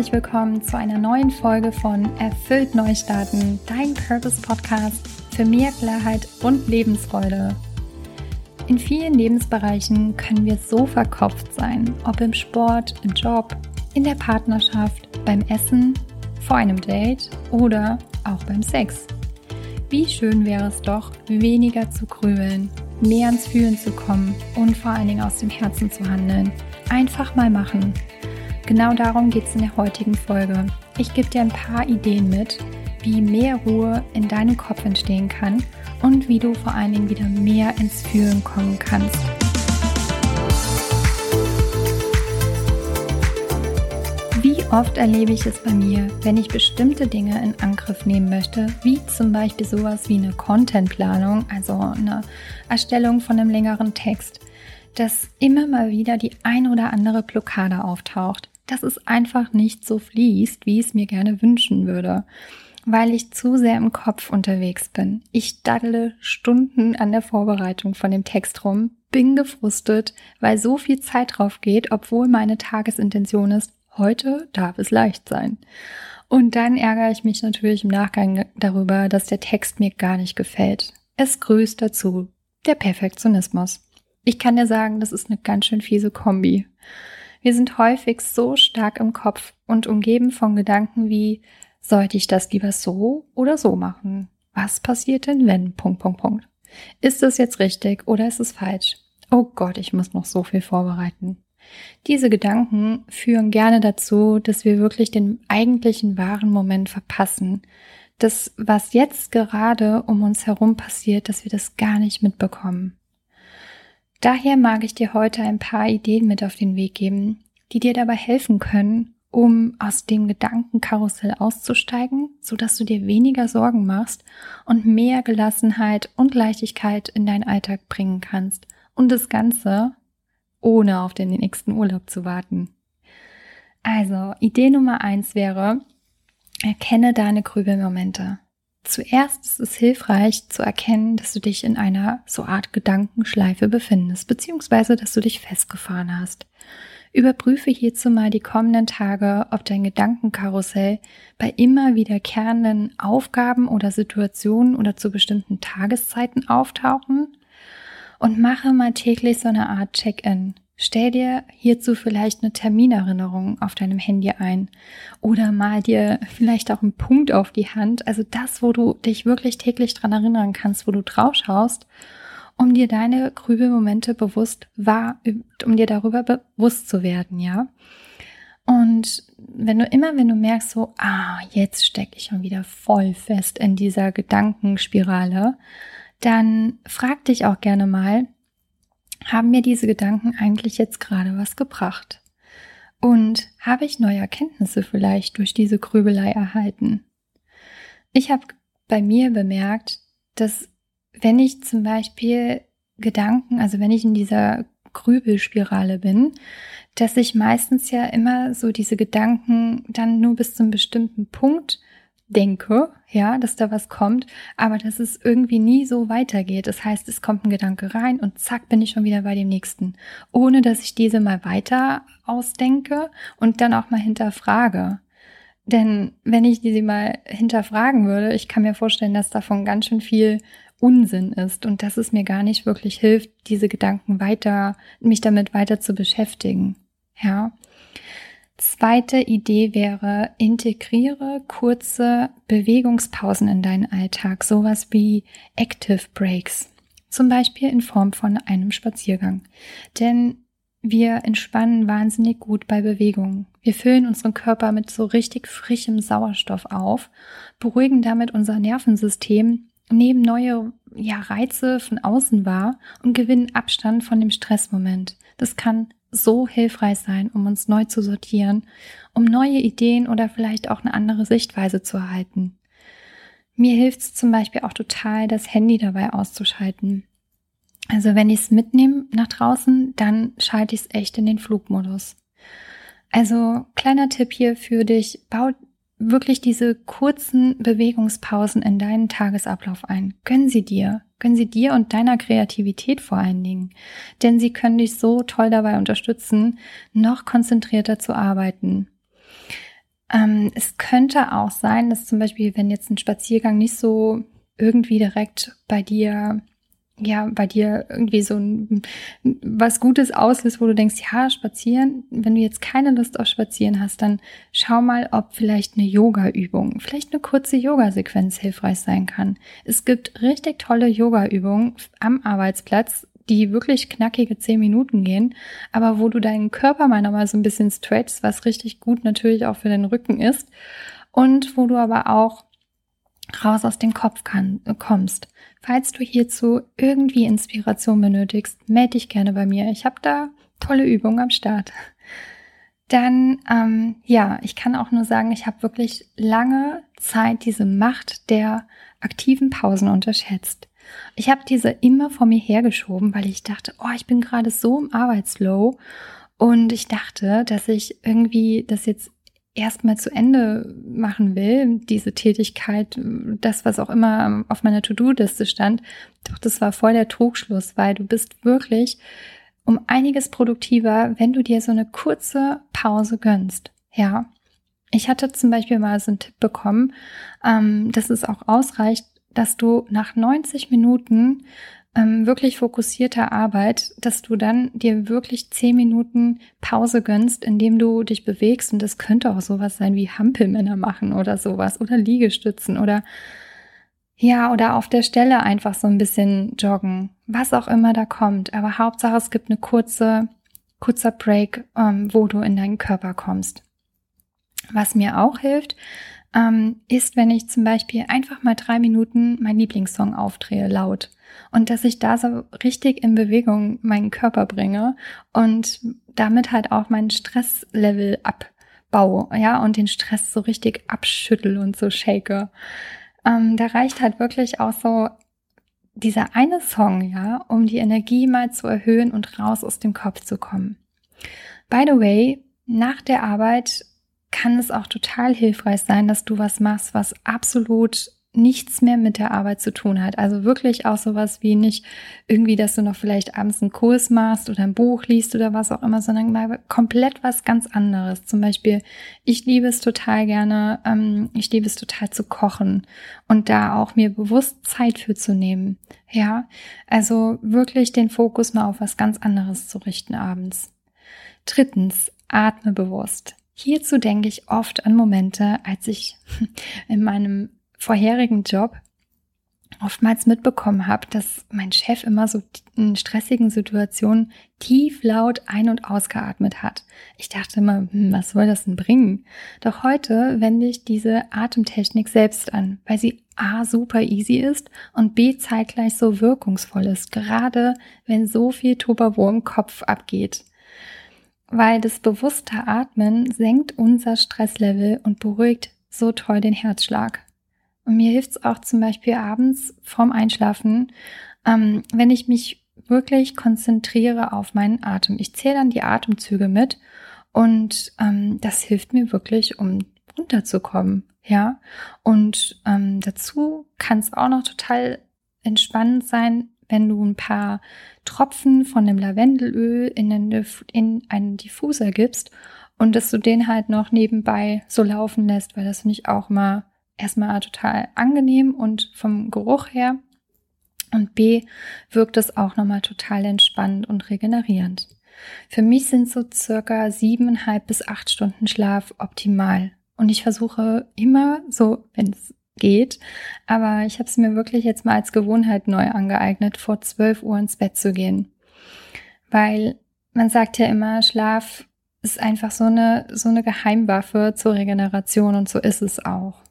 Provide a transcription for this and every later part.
herzlich willkommen zu einer neuen Folge von Erfüllt Neustarten, dein Purpose Podcast für mehr Klarheit und Lebensfreude. In vielen Lebensbereichen können wir so verkopft sein, ob im Sport, im Job, in der Partnerschaft, beim Essen, vor einem Date oder auch beim Sex. Wie schön wäre es doch, weniger zu grübeln, mehr ans Fühlen zu kommen und vor allen Dingen aus dem Herzen zu handeln. Einfach mal machen Genau darum geht es in der heutigen Folge. Ich gebe dir ein paar Ideen mit, wie mehr Ruhe in deinem Kopf entstehen kann und wie du vor allen Dingen wieder mehr ins Fühlen kommen kannst. Wie oft erlebe ich es bei mir, wenn ich bestimmte Dinge in Angriff nehmen möchte, wie zum Beispiel sowas wie eine Contentplanung, also eine Erstellung von einem längeren Text, dass immer mal wieder die ein oder andere Blockade auftaucht dass es einfach nicht so fließt, wie ich es mir gerne wünschen würde, weil ich zu sehr im Kopf unterwegs bin. Ich daddle Stunden an der Vorbereitung von dem Text rum, bin gefrustet, weil so viel Zeit drauf geht, obwohl meine Tagesintention ist, heute darf es leicht sein. Und dann ärgere ich mich natürlich im Nachgang darüber, dass der Text mir gar nicht gefällt. Es grüßt dazu der Perfektionismus. Ich kann dir sagen, das ist eine ganz schön fiese Kombi. Wir sind häufig so stark im Kopf und umgeben von Gedanken wie, sollte ich das lieber so oder so machen? Was passiert denn, wenn? Punkt, Punkt, Punkt. Ist es jetzt richtig oder ist es falsch? Oh Gott, ich muss noch so viel vorbereiten. Diese Gedanken führen gerne dazu, dass wir wirklich den eigentlichen wahren Moment verpassen. Das, was jetzt gerade um uns herum passiert, dass wir das gar nicht mitbekommen. Daher mag ich dir heute ein paar Ideen mit auf den Weg geben, die dir dabei helfen können, um aus dem Gedankenkarussell auszusteigen, so dass du dir weniger Sorgen machst und mehr Gelassenheit und Leichtigkeit in deinen Alltag bringen kannst. Und das Ganze ohne auf den nächsten Urlaub zu warten. Also, Idee Nummer eins wäre, erkenne deine Grübelmomente. Zuerst ist es hilfreich zu erkennen, dass du dich in einer so Art Gedankenschleife befindest, beziehungsweise dass du dich festgefahren hast. Überprüfe hierzu mal die kommenden Tage, ob dein Gedankenkarussell bei immer wiederkehrenden Aufgaben oder Situationen oder zu bestimmten Tageszeiten auftauchen und mache mal täglich so eine Art Check-in. Stell dir hierzu vielleicht eine Terminerinnerung auf deinem Handy ein oder mal dir vielleicht auch einen Punkt auf die Hand, also das, wo du dich wirklich täglich dran erinnern kannst, wo du drauf schaust, um dir deine Grübelmomente bewusst wahr, um dir darüber bewusst zu werden, ja. Und wenn du immer, wenn du merkst, so, ah, jetzt stecke ich schon wieder voll fest in dieser Gedankenspirale, dann frag dich auch gerne mal, haben mir diese Gedanken eigentlich jetzt gerade was gebracht? Und habe ich neue Erkenntnisse vielleicht durch diese Grübelei erhalten? Ich habe bei mir bemerkt, dass wenn ich zum Beispiel Gedanken, also wenn ich in dieser Grübelspirale bin, dass ich meistens ja immer so diese Gedanken dann nur bis zum bestimmten Punkt denke, ja, dass da was kommt, aber dass es irgendwie nie so weitergeht. Das heißt, es kommt ein Gedanke rein und zack, bin ich schon wieder bei dem nächsten, ohne dass ich diese mal weiter ausdenke und dann auch mal hinterfrage. Denn wenn ich diese mal hinterfragen würde, ich kann mir vorstellen, dass davon ganz schön viel Unsinn ist und dass es mir gar nicht wirklich hilft, diese Gedanken weiter, mich damit weiter zu beschäftigen. Ja. Zweite Idee wäre, integriere kurze Bewegungspausen in deinen Alltag, sowas wie Active Breaks, zum Beispiel in Form von einem Spaziergang. Denn wir entspannen wahnsinnig gut bei Bewegungen. Wir füllen unseren Körper mit so richtig frischem Sauerstoff auf, beruhigen damit unser Nervensystem, nehmen neue ja, Reize von außen wahr und gewinnen Abstand von dem Stressmoment. Das kann so hilfreich sein, um uns neu zu sortieren, um neue Ideen oder vielleicht auch eine andere Sichtweise zu erhalten. Mir hilft es zum Beispiel auch total, das Handy dabei auszuschalten. Also wenn ich es mitnehme nach draußen, dann schalte ich es echt in den Flugmodus. Also kleiner Tipp hier für dich, bau wirklich diese kurzen Bewegungspausen in deinen Tagesablauf ein. Gönn sie dir. Gönn sie dir und deiner Kreativität vor allen Dingen. Denn sie können dich so toll dabei unterstützen, noch konzentrierter zu arbeiten. Ähm, es könnte auch sein, dass zum Beispiel, wenn jetzt ein Spaziergang nicht so irgendwie direkt bei dir ja, bei dir irgendwie so ein, was Gutes auslöst, wo du denkst, ja, spazieren, wenn du jetzt keine Lust auf Spazieren hast, dann schau mal, ob vielleicht eine Yoga-Übung, vielleicht eine kurze Yoga-Sequenz hilfreich sein kann. Es gibt richtig tolle Yoga-Übungen am Arbeitsplatz, die wirklich knackige zehn Minuten gehen, aber wo du deinen Körper mal nochmal so ein bisschen stretchst, was richtig gut natürlich auch für den Rücken ist und wo du aber auch raus aus dem Kopf kann, kommst. Falls du hierzu irgendwie Inspiration benötigst, melde dich gerne bei mir. Ich habe da tolle Übungen am Start. Dann, ähm, ja, ich kann auch nur sagen, ich habe wirklich lange Zeit diese Macht der aktiven Pausen unterschätzt. Ich habe diese immer vor mir hergeschoben, weil ich dachte, oh, ich bin gerade so im Arbeitslow und ich dachte, dass ich irgendwie das jetzt erstmal zu Ende machen will, diese Tätigkeit, das, was auch immer auf meiner To-Do-Liste stand, doch das war voll der Trugschluss, weil du bist wirklich um einiges produktiver, wenn du dir so eine kurze Pause gönnst. Ja. Ich hatte zum Beispiel mal so einen Tipp bekommen, ähm, dass es auch ausreicht, dass du nach 90 Minuten ähm, wirklich fokussierter Arbeit, dass du dann dir wirklich zehn Minuten Pause gönnst, indem du dich bewegst. Und das könnte auch sowas sein wie Hampelmänner machen oder sowas oder Liegestützen oder ja, oder auf der Stelle einfach so ein bisschen joggen, was auch immer da kommt. Aber Hauptsache, es gibt eine kurze, kurzer Break, ähm, wo du in deinen Körper kommst. Was mir auch hilft, ähm, ist, wenn ich zum Beispiel einfach mal drei Minuten mein Lieblingssong aufdrehe, laut und dass ich da so richtig in Bewegung meinen Körper bringe und damit halt auch mein Stresslevel abbaue, ja, und den Stress so richtig abschüttel und so shake. Ähm, da reicht halt wirklich auch so dieser eine Song, ja, um die Energie mal zu erhöhen und raus aus dem Kopf zu kommen. By the way, nach der Arbeit kann es auch total hilfreich sein, dass du was machst, was absolut nichts mehr mit der Arbeit zu tun hat. Also wirklich auch sowas wie nicht irgendwie, dass du noch vielleicht abends einen Kurs machst oder ein Buch liest oder was auch immer, sondern mal komplett was ganz anderes. Zum Beispiel, ich liebe es total gerne, ähm, ich liebe es total zu kochen und da auch mir bewusst Zeit für zu nehmen. Ja, also wirklich den Fokus mal auf was ganz anderes zu richten abends. Drittens, atme bewusst. Hierzu denke ich oft an Momente, als ich in meinem vorherigen Job oftmals mitbekommen habe, dass mein Chef immer so in stressigen Situationen tief laut ein- und ausgeatmet hat. Ich dachte immer, hm, was soll das denn bringen? Doch heute wende ich diese Atemtechnik selbst an, weil sie A super easy ist und B zeitgleich so wirkungsvoll ist, gerade wenn so viel Tobabo im Kopf abgeht. Weil das bewusste Atmen senkt unser Stresslevel und beruhigt so toll den Herzschlag. Und mir hilft es auch zum Beispiel abends vorm Einschlafen, ähm, wenn ich mich wirklich konzentriere auf meinen Atem. Ich zähle dann die Atemzüge mit und ähm, das hilft mir wirklich, um runterzukommen. Ja, und ähm, dazu kann es auch noch total entspannend sein, wenn du ein paar Tropfen von dem Lavendelöl in, den, in einen Diffuser gibst und dass du den halt noch nebenbei so laufen lässt, weil das finde ich auch mal erstmal total angenehm und vom Geruch her. Und B wirkt es auch nochmal total entspannend und regenerierend. Für mich sind so circa siebeneinhalb bis acht Stunden Schlaf optimal. Und ich versuche immer so, wenn es geht, aber ich habe es mir wirklich jetzt mal als Gewohnheit neu angeeignet, vor zwölf Uhr ins Bett zu gehen. Weil man sagt ja immer, Schlaf ist einfach so eine, so eine Geheimwaffe zur Regeneration und so ist es auch.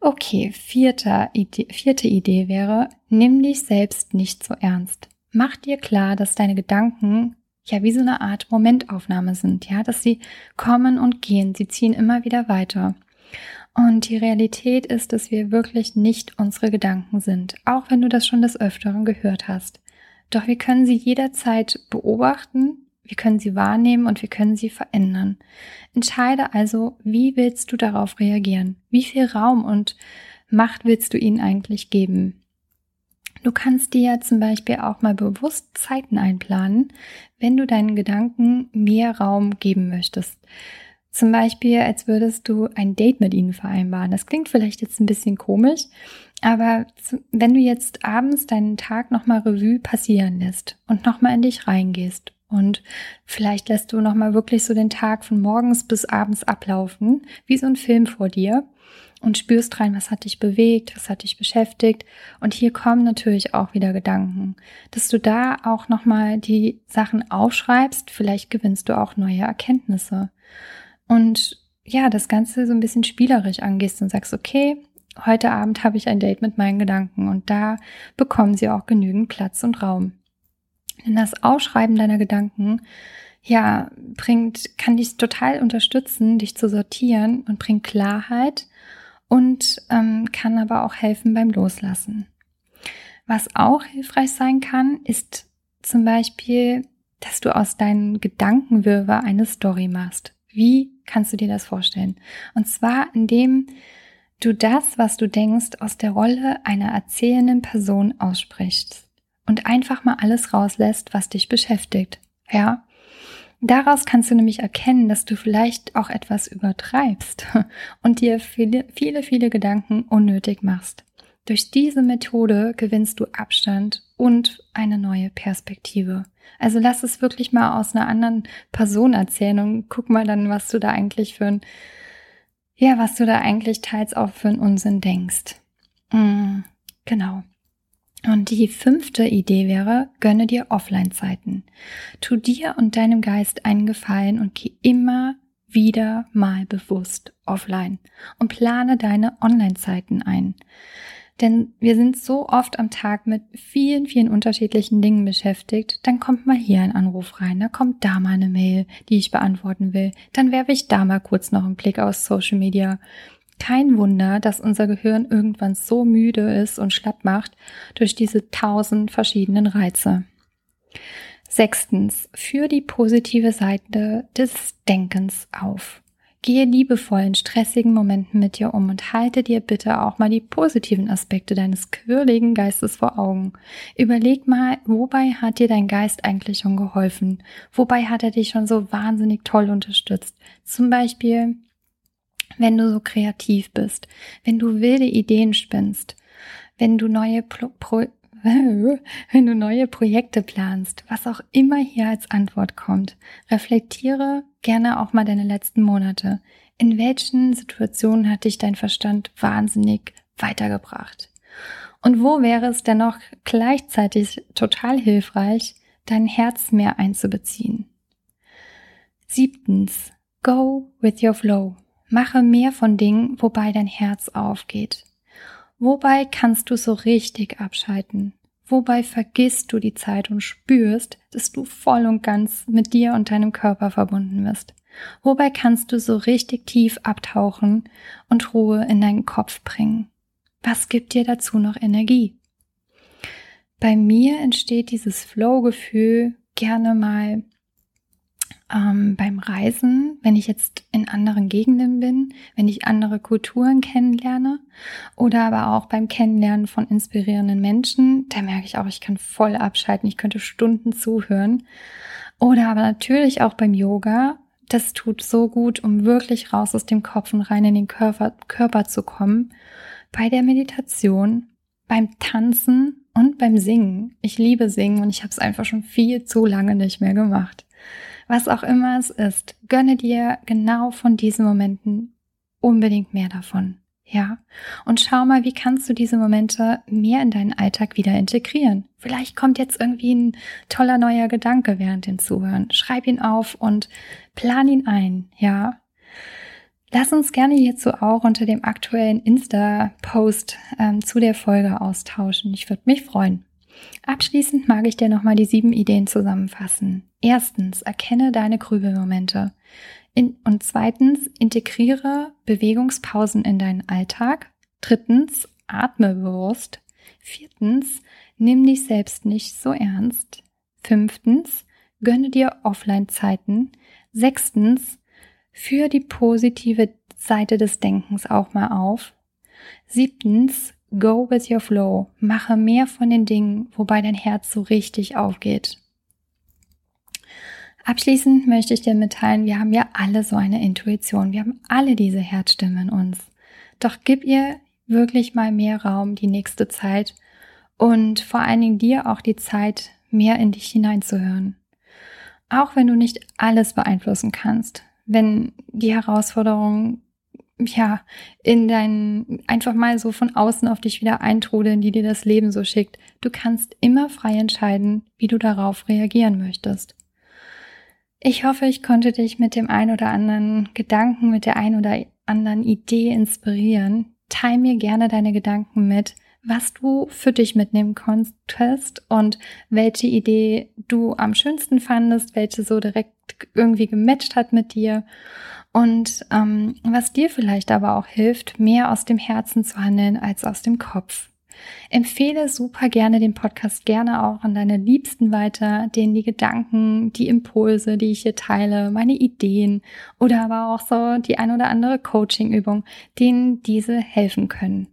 Okay, vierte Idee, vierte Idee wäre, nimm dich selbst nicht so ernst. Mach dir klar, dass deine Gedanken ja wie so eine Art Momentaufnahme sind, ja, dass sie kommen und gehen, sie ziehen immer wieder weiter. Und die Realität ist, dass wir wirklich nicht unsere Gedanken sind, auch wenn du das schon des Öfteren gehört hast. Doch wir können sie jederzeit beobachten wir können sie wahrnehmen und wir können sie verändern. Entscheide also, wie willst du darauf reagieren? Wie viel Raum und Macht willst du ihnen eigentlich geben? Du kannst dir ja zum Beispiel auch mal bewusst Zeiten einplanen, wenn du deinen Gedanken mehr Raum geben möchtest. Zum Beispiel, als würdest du ein Date mit ihnen vereinbaren. Das klingt vielleicht jetzt ein bisschen komisch, aber wenn du jetzt abends deinen Tag nochmal Revue passieren lässt und nochmal in dich reingehst und vielleicht lässt du nochmal wirklich so den Tag von morgens bis abends ablaufen, wie so ein Film vor dir und spürst rein, was hat dich bewegt, was hat dich beschäftigt. Und hier kommen natürlich auch wieder Gedanken, dass du da auch nochmal die Sachen aufschreibst. Vielleicht gewinnst du auch neue Erkenntnisse. Und ja, das Ganze so ein bisschen spielerisch angehst und sagst, okay, heute Abend habe ich ein Date mit meinen Gedanken und da bekommen sie auch genügend Platz und Raum. Denn das Ausschreiben deiner Gedanken, ja, bringt, kann dich total unterstützen, dich zu sortieren und bringt Klarheit und ähm, kann aber auch helfen beim Loslassen. Was auch hilfreich sein kann, ist zum Beispiel, dass du aus deinen Gedankenwirrwarr eine Story machst. Wie kannst du dir das vorstellen? Und zwar, indem du das, was du denkst, aus der Rolle einer erzählenden Person aussprichst und einfach mal alles rauslässt, was dich beschäftigt. Ja? Daraus kannst du nämlich erkennen, dass du vielleicht auch etwas übertreibst und dir viele, viele, viele Gedanken unnötig machst. Durch diese Methode gewinnst du Abstand und eine neue Perspektive. Also lass es wirklich mal aus einer anderen Person erzählen und guck mal dann, was du da eigentlich für ein, ja, was du da eigentlich teils auch für einen Unsinn denkst. Mm, genau. Und die fünfte Idee wäre, gönne dir Offline-Zeiten. Tu dir und deinem Geist einen Gefallen und geh immer wieder mal bewusst offline und plane deine Online-Zeiten ein. Denn wir sind so oft am Tag mit vielen, vielen unterschiedlichen Dingen beschäftigt. Dann kommt mal hier ein Anruf rein, da kommt da mal eine Mail, die ich beantworten will. Dann werfe ich da mal kurz noch einen Blick aus Social Media. Kein Wunder, dass unser Gehirn irgendwann so müde ist und schlapp macht durch diese tausend verschiedenen Reize. Sechstens, führ die positive Seite des Denkens auf. Gehe liebevoll in stressigen Momenten mit dir um und halte dir bitte auch mal die positiven Aspekte deines quirligen Geistes vor Augen. Überleg mal, wobei hat dir dein Geist eigentlich schon geholfen? Wobei hat er dich schon so wahnsinnig toll unterstützt? Zum Beispiel, wenn du so kreativ bist, wenn du wilde Ideen spinnst, wenn du neue Pro Pro wenn du neue Projekte planst, was auch immer hier als Antwort kommt, reflektiere gerne auch mal deine letzten Monate. In welchen Situationen hat dich dein Verstand wahnsinnig weitergebracht? Und wo wäre es dennoch gleichzeitig total hilfreich, dein Herz mehr einzubeziehen? Siebtens, go with your flow. Mache mehr von Dingen, wobei dein Herz aufgeht. Wobei kannst du so richtig abschalten? Wobei vergisst du die Zeit und spürst, dass du voll und ganz mit dir und deinem Körper verbunden bist? Wobei kannst du so richtig tief abtauchen und Ruhe in deinen Kopf bringen? Was gibt dir dazu noch Energie? Bei mir entsteht dieses Flow-Gefühl gerne mal ähm, beim Reisen, wenn ich jetzt in anderen Gegenden bin, wenn ich andere Kulturen kennenlerne oder aber auch beim Kennenlernen von inspirierenden Menschen, da merke ich auch, ich kann voll abschalten, ich könnte Stunden zuhören. Oder aber natürlich auch beim Yoga. Das tut so gut, um wirklich raus aus dem Kopf und rein in den Körper, Körper zu kommen. Bei der Meditation, beim Tanzen und beim Singen. Ich liebe Singen und ich habe es einfach schon viel zu lange nicht mehr gemacht was auch immer es ist, gönne dir genau von diesen Momenten unbedingt mehr davon. Ja, und schau mal, wie kannst du diese Momente mehr in deinen Alltag wieder integrieren? Vielleicht kommt jetzt irgendwie ein toller neuer Gedanke während dem Zuhören. Schreib ihn auf und plan ihn ein. Ja, Lass uns gerne hierzu auch unter dem aktuellen Insta-Post ähm, zu der Folge austauschen. Ich würde mich freuen. Abschließend mag ich dir nochmal die sieben Ideen zusammenfassen. Erstens, erkenne deine Grübelmomente. In, und zweitens, integriere Bewegungspausen in deinen Alltag. Drittens, atme bewusst. Viertens, nimm dich selbst nicht so ernst. Fünftens, gönne dir Offline-Zeiten. Sechstens, führe die positive Seite des Denkens auch mal auf. Siebtens, go with your flow. Mache mehr von den Dingen, wobei dein Herz so richtig aufgeht. Abschließend möchte ich dir mitteilen, wir haben ja alle so eine Intuition, wir haben alle diese Herzstimme in uns. Doch gib ihr wirklich mal mehr Raum die nächste Zeit und vor allen Dingen dir auch die Zeit, mehr in dich hineinzuhören. Auch wenn du nicht alles beeinflussen kannst, wenn die Herausforderungen ja, in dein, einfach mal so von außen auf dich wieder eintrudeln, die dir das Leben so schickt. Du kannst immer frei entscheiden, wie du darauf reagieren möchtest. Ich hoffe, ich konnte dich mit dem ein oder anderen Gedanken, mit der ein oder anderen Idee inspirieren. Teil mir gerne deine Gedanken mit, was du für dich mitnehmen konntest und welche Idee du am schönsten fandest, welche so direkt irgendwie gematcht hat mit dir und ähm, was dir vielleicht aber auch hilft, mehr aus dem Herzen zu handeln als aus dem Kopf. Empfehle super gerne den Podcast gerne auch an deine Liebsten weiter, denen die Gedanken, die Impulse, die ich hier teile, meine Ideen oder aber auch so die ein oder andere Coaching-Übung, denen diese helfen können.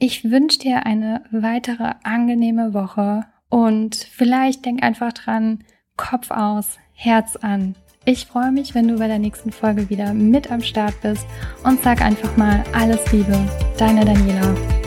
Ich wünsche dir eine weitere angenehme Woche und vielleicht denk einfach dran, Kopf aus, Herz an. Ich freue mich, wenn du bei der nächsten Folge wieder mit am Start bist und sag einfach mal alles Liebe, deine Daniela.